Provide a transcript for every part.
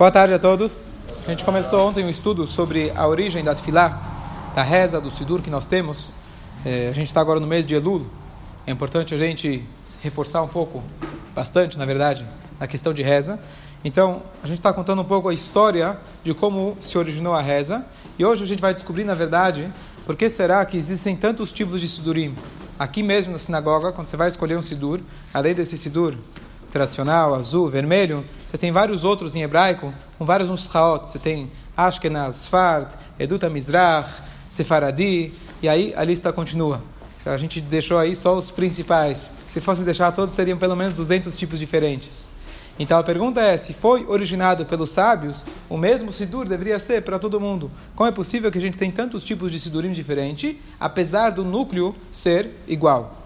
Boa tarde a todos. A gente começou ontem um estudo sobre a origem da Tfilá, da reza, do Sidur que nós temos. É, a gente está agora no mês de Elul. É importante a gente reforçar um pouco, bastante na verdade, a questão de reza. Então, a gente está contando um pouco a história de como se originou a reza. E hoje a gente vai descobrir, na verdade, por que será que existem tantos tipos de Sidurim. Aqui mesmo na sinagoga, quando você vai escolher um Sidur, além desse Sidur tradicional, azul, vermelho, você tem vários outros em hebraico, com vários nuschaot. Você tem Ashkenaz, Sfard, Eduta Mizrach, Sefaradi, e aí a lista continua. A gente deixou aí só os principais. Se fosse deixar todos, seriam pelo menos 200 tipos diferentes. Então a pergunta é: se foi originado pelos sábios, o mesmo Sidur deveria ser para todo mundo. Como é possível que a gente tenha tantos tipos de Sidurim diferentes, apesar do núcleo ser igual?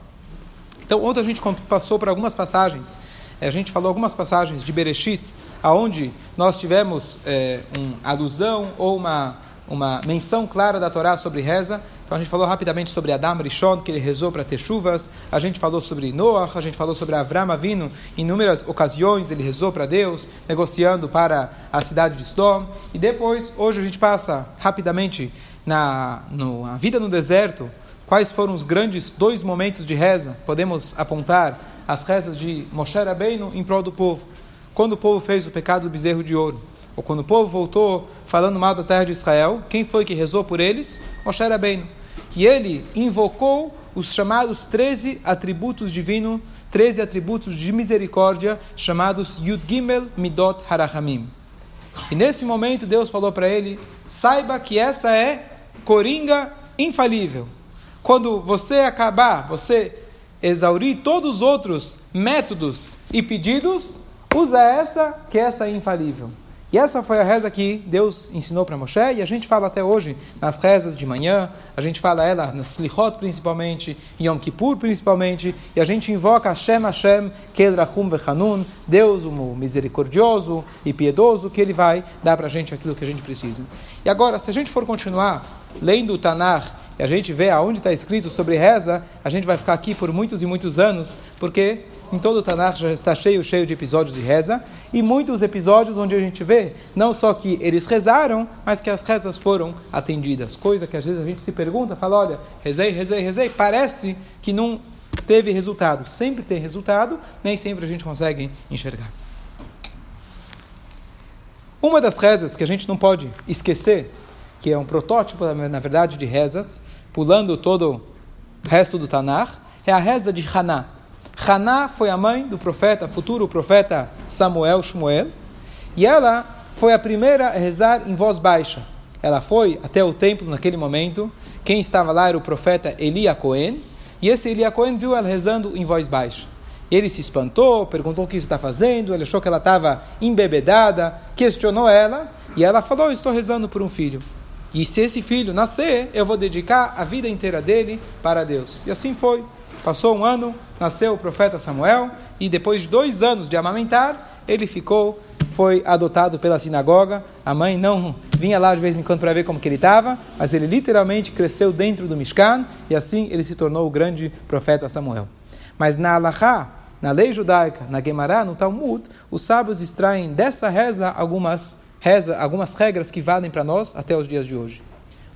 Então, ontem a gente passou por algumas passagens a gente falou algumas passagens de Bereshit, aonde nós tivemos é, uma alusão ou uma, uma menção clara da Torá sobre reza. Então a gente falou rapidamente sobre Adam Rishon, que ele rezou para ter chuvas. A gente falou sobre Noah, a gente falou sobre Avram Avinu. Em inúmeras ocasiões ele rezou para Deus, negociando para a cidade de Sdom. E depois, hoje a gente passa rapidamente na, no, na vida no deserto. Quais foram os grandes dois momentos de reza? Podemos apontar as rezas de Moshe Rabbeinu em prol do povo. Quando o povo fez o pecado do bezerro de ouro, ou quando o povo voltou falando mal da terra de Israel, quem foi que rezou por eles? Moshe Rabbeinu. E ele invocou os chamados 13 atributos divinos, 13 atributos de misericórdia, chamados Yud Gimel Midot Harachamim. E nesse momento Deus falou para ele: saiba que essa é coringa infalível. Quando você acabar, você exaurir todos os outros métodos e pedidos, usa essa, que essa é infalível. E essa foi a reza que Deus ensinou para Moshe, e a gente fala até hoje nas rezas de manhã, a gente fala ela nas Slichot principalmente, em Yom Kippur principalmente, e a gente invoca Hashem Hashem, Kel Rachum Vechanun, Deus o misericordioso e piedoso, que Ele vai dar para a gente aquilo que a gente precisa. E agora, se a gente for continuar lendo o Tanar e a gente vê aonde está escrito sobre reza, a gente vai ficar aqui por muitos e muitos anos, porque em todo o Tanakh já está cheio, cheio de episódios de reza, e muitos episódios onde a gente vê não só que eles rezaram, mas que as rezas foram atendidas. Coisa que às vezes a gente se pergunta, fala, olha, rezei, rezei, rezei, parece que não teve resultado. Sempre tem resultado, nem sempre a gente consegue enxergar. Uma das rezas que a gente não pode esquecer, que é um protótipo, na verdade, de rezas, pulando todo o resto do Tanar, é a reza de Haná. Haná foi a mãe do profeta, futuro profeta Samuel, Shmuel, e ela foi a primeira a rezar em voz baixa. Ela foi até o templo naquele momento. Quem estava lá era o profeta Elia Cohen, e esse Elia Cohen viu ela rezando em voz baixa. Ele se espantou, perguntou o que está fazendo, ele achou que ela estava embebedada, questionou ela, e ela falou: Estou rezando por um filho. E se esse filho nascer, eu vou dedicar a vida inteira dele para Deus. E assim foi. Passou um ano, nasceu o profeta Samuel, e depois de dois anos de amamentar, ele ficou, foi adotado pela sinagoga. A mãe não vinha lá de vez em quando para ver como que ele estava, mas ele literalmente cresceu dentro do Mishkan, e assim ele se tornou o grande profeta Samuel. Mas na Alahá, na lei judaica, na Gemara, no Talmud, os sábios extraem dessa reza algumas reza algumas regras que valem para nós até os dias de hoje.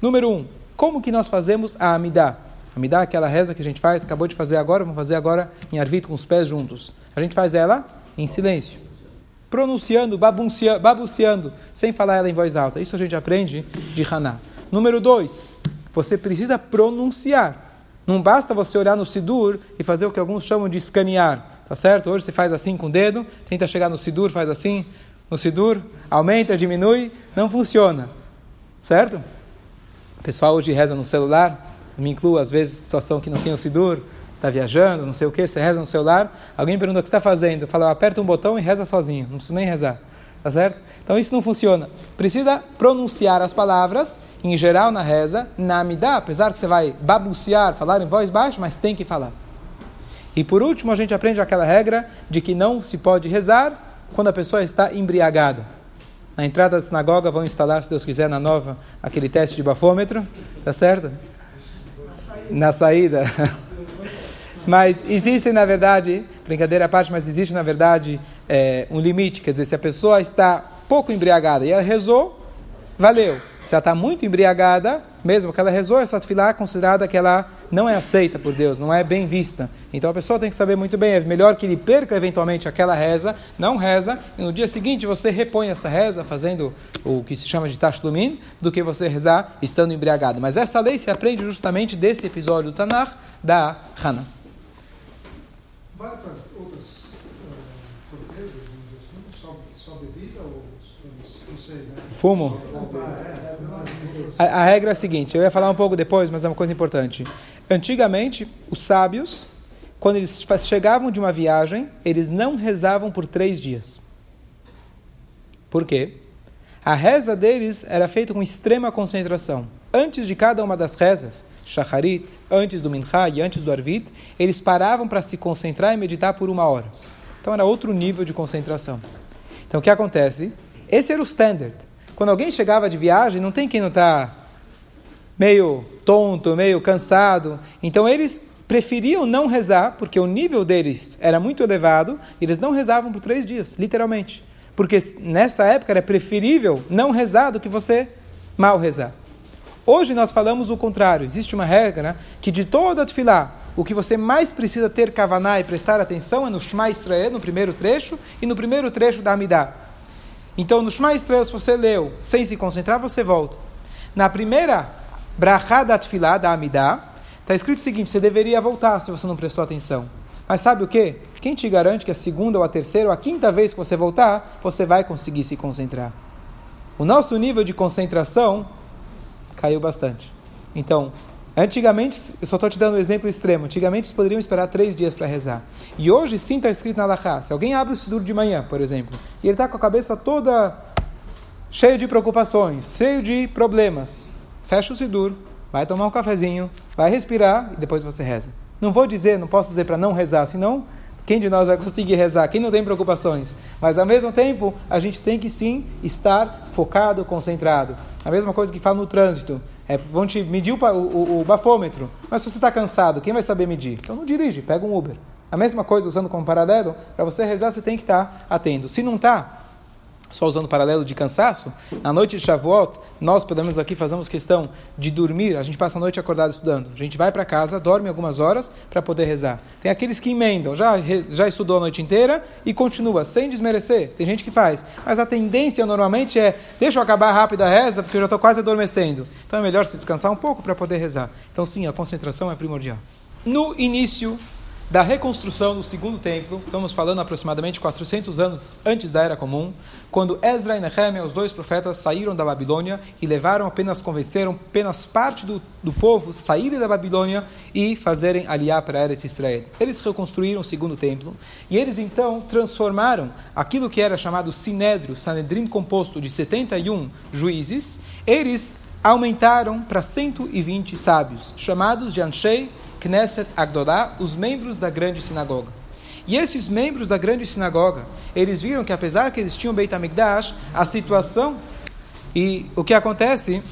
Número um, como que nós fazemos a Amidá? Amidá é aquela reza que a gente faz, acabou de fazer agora, vamos fazer agora em Arvit com os pés juntos. A gente faz ela em silêncio, pronunciando, babuceando, sem falar ela em voz alta. Isso a gente aprende de Haná. Número dois, você precisa pronunciar. Não basta você olhar no Sidur e fazer o que alguns chamam de escanear. Tá certo? Hoje você faz assim com o dedo, tenta chegar no Sidur, faz assim, no Sidur, aumenta, diminui, não funciona. Certo? O pessoal hoje reza no celular, me incluo às vezes situação que não tem o Sidur, está viajando, não sei o que, você reza no celular, alguém pergunta o que está fazendo, fala, aperta um botão e reza sozinho, não precisa nem rezar. Tá certo? Então isso não funciona. Precisa pronunciar as palavras, em geral na reza, na amidá, apesar que você vai babucear, falar em voz baixa, mas tem que falar. E por último, a gente aprende aquela regra de que não se pode rezar quando a pessoa está embriagada. Na entrada da sinagoga vão instalar, se Deus quiser, na nova, aquele teste de bafômetro, tá certo? Na saída. mas existe, na verdade, brincadeira à parte, mas existe, na verdade, é, um limite. Quer dizer, se a pessoa está pouco embriagada e ela rezou, valeu. Se ela está muito embriagada, mesmo que ela rezou essa tefilá, é considerada que ela não é aceita por Deus, não é bem vista. Então a pessoa tem que saber muito bem, é melhor que ele perca eventualmente aquela reza, não reza, e no dia seguinte você repõe essa reza, fazendo o que se chama de tashlumin, do que você rezar estando embriagado. Mas essa lei se aprende justamente desse episódio do Tanakh da Hana. Vale para outras uh, torpezas, vamos dizer assim, só, só bebida ou não sei, né? Fumo. É, A, a regra é a seguinte, eu ia falar um pouco depois, mas é uma coisa importante. Antigamente, os sábios, quando eles chegavam de uma viagem, eles não rezavam por três dias. Por quê? A reza deles era feita com extrema concentração. Antes de cada uma das rezas, Shacharit, antes do Mincha e antes do Arvit, eles paravam para se concentrar e meditar por uma hora. Então era outro nível de concentração. Então o que acontece? Esse era o standard. Quando alguém chegava de viagem, não tem quem não está meio tonto, meio cansado. Então eles preferiam não rezar, porque o nível deles era muito elevado, e eles não rezavam por três dias, literalmente. Porque nessa época era preferível não rezar do que você mal rezar. Hoje nós falamos o contrário. Existe uma regra que de toda a tefilá, o que você mais precisa ter kavaná e prestar atenção é no Shema Israel, no primeiro trecho, e no primeiro trecho da Amidah. Então, no Shema Israel, se você leu sem se concentrar, você volta. Na primeira brachá da tefilá, da Amidah, está escrito o seguinte, você deveria voltar se você não prestou atenção. Mas sabe o que? Quem te garante que a segunda ou a terceira ou a quinta vez que você voltar, você vai conseguir se concentrar? O nosso nível de concentração caiu bastante. Então, antigamente, eu só estou te dando um exemplo extremo, antigamente eles poderiam esperar três dias para rezar. E hoje sim está escrito na Alahá, se alguém abre o Sidur de manhã, por exemplo, e ele está com a cabeça toda cheio de preocupações, cheio de problemas, fecha o Sidur, vai tomar um cafezinho, vai respirar e depois você reza. Não vou dizer, não posso dizer para não rezar, senão quem de nós vai conseguir rezar? Quem não tem preocupações? Mas ao mesmo tempo, a gente tem que sim estar focado, concentrado. A mesma coisa que fala no trânsito. É, vão te medir o, o, o bafômetro. Mas se você está cansado, quem vai saber medir? Então não dirige, pega um Uber. A mesma coisa, usando como paralelo, para você rezar, você tem que estar atento. Se não está, só usando o paralelo de cansaço, na noite de Shavuot, nós, pelo menos aqui, fazemos questão de dormir, a gente passa a noite acordado estudando. A gente vai para casa, dorme algumas horas para poder rezar. Tem aqueles que emendam, já, já estudou a noite inteira e continua, sem desmerecer. Tem gente que faz. Mas a tendência normalmente é, deixa eu acabar rápido a reza, porque eu já estou quase adormecendo. Então é melhor se descansar um pouco para poder rezar. Então sim, a concentração é primordial. No início da reconstrução do segundo templo, estamos falando aproximadamente 400 anos antes da Era Comum, quando Ezra e Nehemia, os dois profetas, saíram da Babilônia e levaram apenas, convenceram apenas parte do, do povo saírem da Babilônia e fazerem aliar para a Eretz Israel. Eles reconstruíram o segundo templo e eles então transformaram aquilo que era chamado Sinédrio, Sanedrim composto de 71 juízes, eles aumentaram para 120 sábios, chamados de Anshei Knesset Agdolá, os membros da grande sinagoga. E esses membros da grande sinagoga, eles viram que apesar que eles tinham Beit HaMikdash, a situação e o que acontece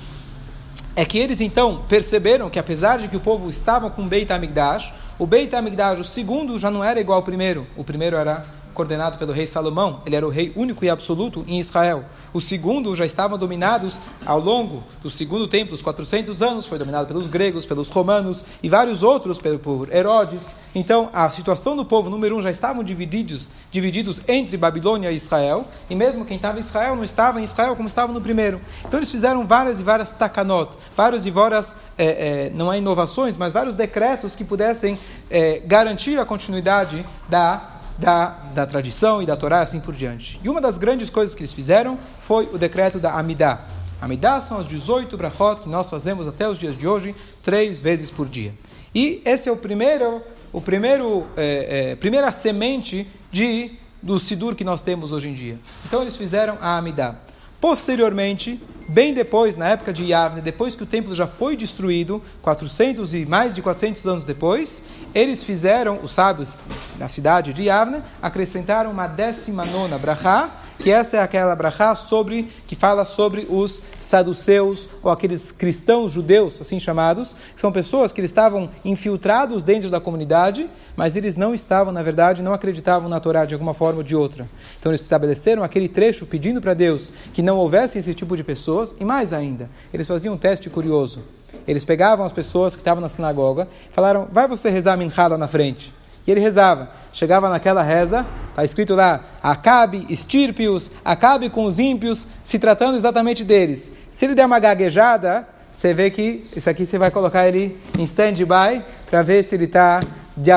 é que eles então perceberam que apesar de que o povo estava com Beit HaMikdash, o Beit HaMikdash, o segundo, já não era igual ao primeiro. O primeiro era coordenado pelo rei Salomão, ele era o rei único e absoluto em Israel. O segundo já estavam dominados ao longo do segundo templo, os 400 anos, foi dominado pelos gregos, pelos romanos e vários outros por Herodes. Então, a situação do povo número um já estavam divididos, divididos entre Babilônia e Israel, e mesmo quem estava em Israel não estava em Israel como estava no primeiro. Então, eles fizeram várias e várias takanot, várias e várias, é, é, não há inovações, mas vários decretos que pudessem é, garantir a continuidade da da, da tradição e da Torá, assim por diante. E uma das grandes coisas que eles fizeram foi o decreto da Amidah. Amidah são as 18 brachot que nós fazemos até os dias de hoje, três vezes por dia. E esse é o primeiro, o primeiro, é, é, primeira semente de, do Sidur que nós temos hoje em dia. Então eles fizeram a Amidah. Posteriormente, bem depois, na época de Yavne, depois que o templo já foi destruído, 400 e mais de 400 anos depois, eles fizeram, os sábios da cidade de Yavne, acrescentaram uma décima nona brachá, que essa é aquela brachá sobre que fala sobre os saduceus ou aqueles cristãos judeus, assim chamados, que são pessoas que eles estavam infiltrados dentro da comunidade, mas eles não estavam, na verdade, não acreditavam na Torá de alguma forma ou de outra. Então eles estabeleceram aquele trecho pedindo para Deus que não houvesse esse tipo de pessoas, e mais ainda, eles faziam um teste curioso. Eles pegavam as pessoas que estavam na sinagoga, falaram: "Vai você rezar minha lá na frente". E ele rezava. Chegava naquela reza, está escrito lá: acabe, estirpe-os, acabe com os ímpios, se tratando exatamente deles. Se ele der uma gaguejada, você vê que isso aqui você vai colocar ele em stand-by para ver se ele está de,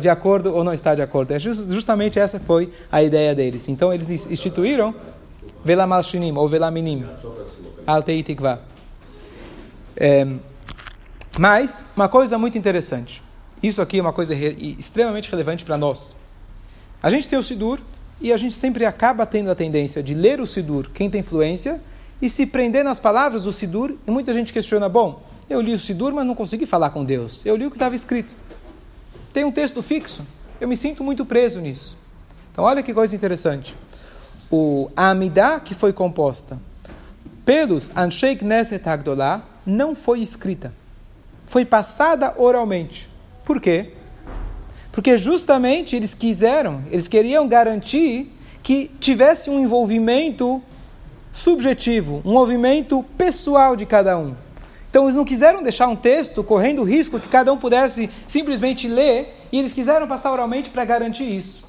de, acordo ou não está de acordo. É just, justamente essa foi a ideia deles. Então eles instituíram Velamal Shinim ou Velaminim. Altei. É, mas, uma coisa muito interessante. Isso aqui é uma coisa re extremamente relevante para nós. A gente tem o Sidur e a gente sempre acaba tendo a tendência de ler o Sidur, quem tem influência, e se prender nas palavras do Sidur. E muita gente questiona: bom, eu li o Sidur, mas não consegui falar com Deus. Eu li o que estava escrito. Tem um texto fixo. Eu me sinto muito preso nisso. Então, olha que coisa interessante. O Amidah que foi composta pelos Ansheik Neset Hagdolah não foi escrita. Foi passada oralmente. Por quê? Porque justamente eles quiseram, eles queriam garantir que tivesse um envolvimento subjetivo, um movimento pessoal de cada um. Então eles não quiseram deixar um texto correndo o risco que cada um pudesse simplesmente ler, e eles quiseram passar oralmente para garantir isso.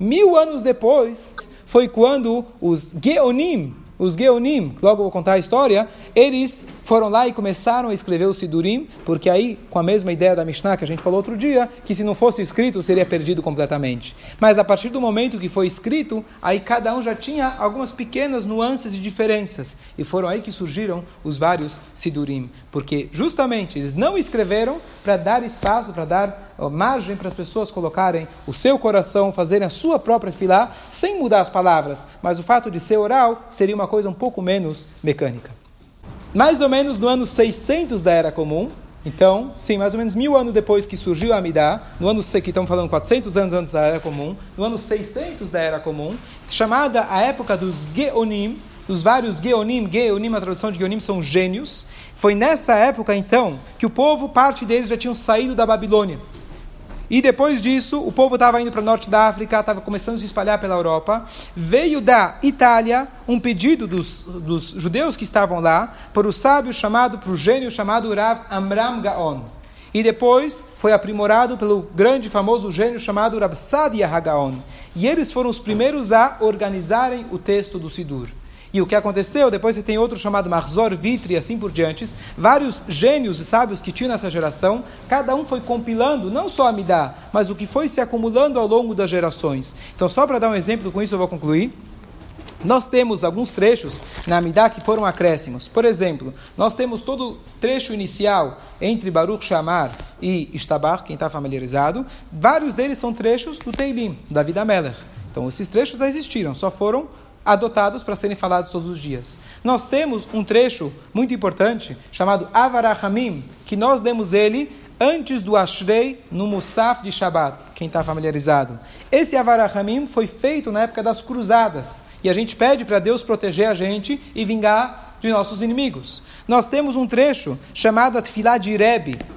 Mil anos depois foi quando os Geonim, os Geonim, logo vou contar a história, eles foram lá e começaram a escrever o Sidurim, porque aí, com a mesma ideia da Mishnah que a gente falou outro dia, que se não fosse escrito seria perdido completamente. Mas a partir do momento que foi escrito, aí cada um já tinha algumas pequenas nuances e diferenças. E foram aí que surgiram os vários Sidurim, porque justamente eles não escreveram para dar espaço, para dar margem para as pessoas colocarem o seu coração, fazerem a sua própria filá, sem mudar as palavras, mas o fato de ser oral seria uma coisa um pouco menos mecânica. Mais ou menos no ano 600 da Era Comum, então, sim, mais ou menos mil anos depois que surgiu a Amidá, no ano que estamos falando 400 anos antes da Era Comum, no ano 600 da Era Comum, chamada a época dos Geonim, dos vários Geonim, Geonim, a tradução de Geonim são gênios. Foi nessa época, então, que o povo, parte deles já tinham saído da Babilônia. E depois disso, o povo estava indo para o norte da África, estava começando a se espalhar pela Europa. Veio da Itália um pedido dos, dos judeus que estavam lá para o sábio chamado, para o gênio chamado Rav Amram Gaon. E depois foi aprimorado pelo grande famoso gênio chamado Rav Sadia Hagaon. E eles foram os primeiros a organizarem o texto do Sidur. E o que aconteceu? Depois você tem outro chamado Marzor Vitri assim por diante. Vários gênios e sábios que tinham nessa geração, cada um foi compilando não só a mas o que foi se acumulando ao longo das gerações. Então, só para dar um exemplo, com isso eu vou concluir. Nós temos alguns trechos na Amidá que foram acréscimos. Por exemplo, nós temos todo o trecho inicial entre Baruch Shamar e Ishtabar, quem está familiarizado. Vários deles são trechos do Teilim, da Vida Meller. Então, esses trechos já existiram, só foram adotados para serem falados todos os dias. Nós temos um trecho muito importante chamado Avarahamim, que nós demos ele antes do Ashrei no Musaf de Shabbat, quem está familiarizado. Esse Avarahamim foi feito na época das cruzadas, e a gente pede para Deus proteger a gente e vingar de nossos inimigos. Nós temos um trecho chamado Tfilah de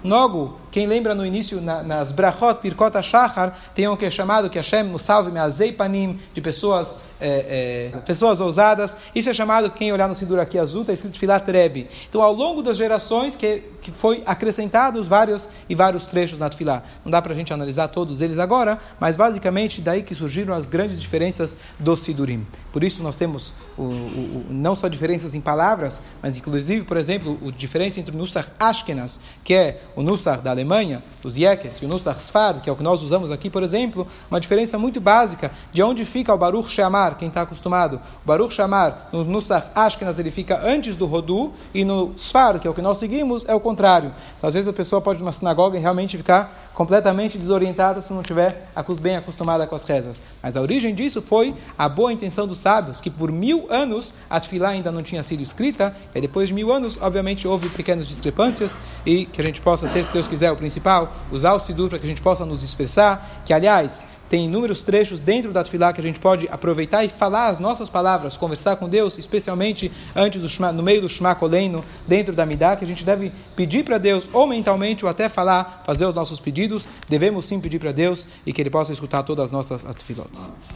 Nogo, quem lembra no início, na, nas Brachot, Pirkot HaShachar, tem um que é chamado que Hashem nos salve me panim, de pessoas, é, é, pessoas ousadas. Isso é chamado, quem olhar no Sidur aqui azul, está escrito Filat Rebbe. Então, ao longo das gerações, que, que foi acrescentados vários e vários trechos na Tfilah. Não dá para a gente analisar todos eles agora, mas basicamente daí que surgiram as grandes diferenças do Sidurim. Por isso nós temos o, o, o, não só diferenças em palavras, mas inclusive, por exemplo, a diferença entre o Nusach Ashkenaz, que é o Nusach da Alemanha, os Yekes, e o Nusach Sfar, que é o que nós usamos aqui, por exemplo, uma diferença muito básica de onde fica o Baruch Shamar, quem está acostumado. Baruch Shamar, no Nusach Ashkenaz, ele fica antes do Rodu, e no Sfar, que é o que nós seguimos, é o contrário. Então, às vezes a pessoa pode ir numa sinagoga e realmente ficar completamente desorientada se não tiver bem acostumada com as rezas. Mas a origem disso foi a boa intenção dos sábios, que por mil anos a Tfilá ainda não tinha sido escrita, e depois de mil anos, obviamente, houve pequenas discrepâncias, e que a gente possa ter, se Deus quiser, o principal, usar o Sidur para que a gente possa nos expressar, que aliás, tem inúmeros trechos dentro da Tfilá que a gente pode aproveitar e falar as nossas palavras, conversar com Deus, especialmente antes do Shema, no meio do Shema Koleno, dentro da Midah, que a gente deve pedir para Deus, ou mentalmente, ou até falar, fazer os nossos pedidos, devemos sim pedir para Deus e que Ele possa escutar todas as nossas Tfilotes.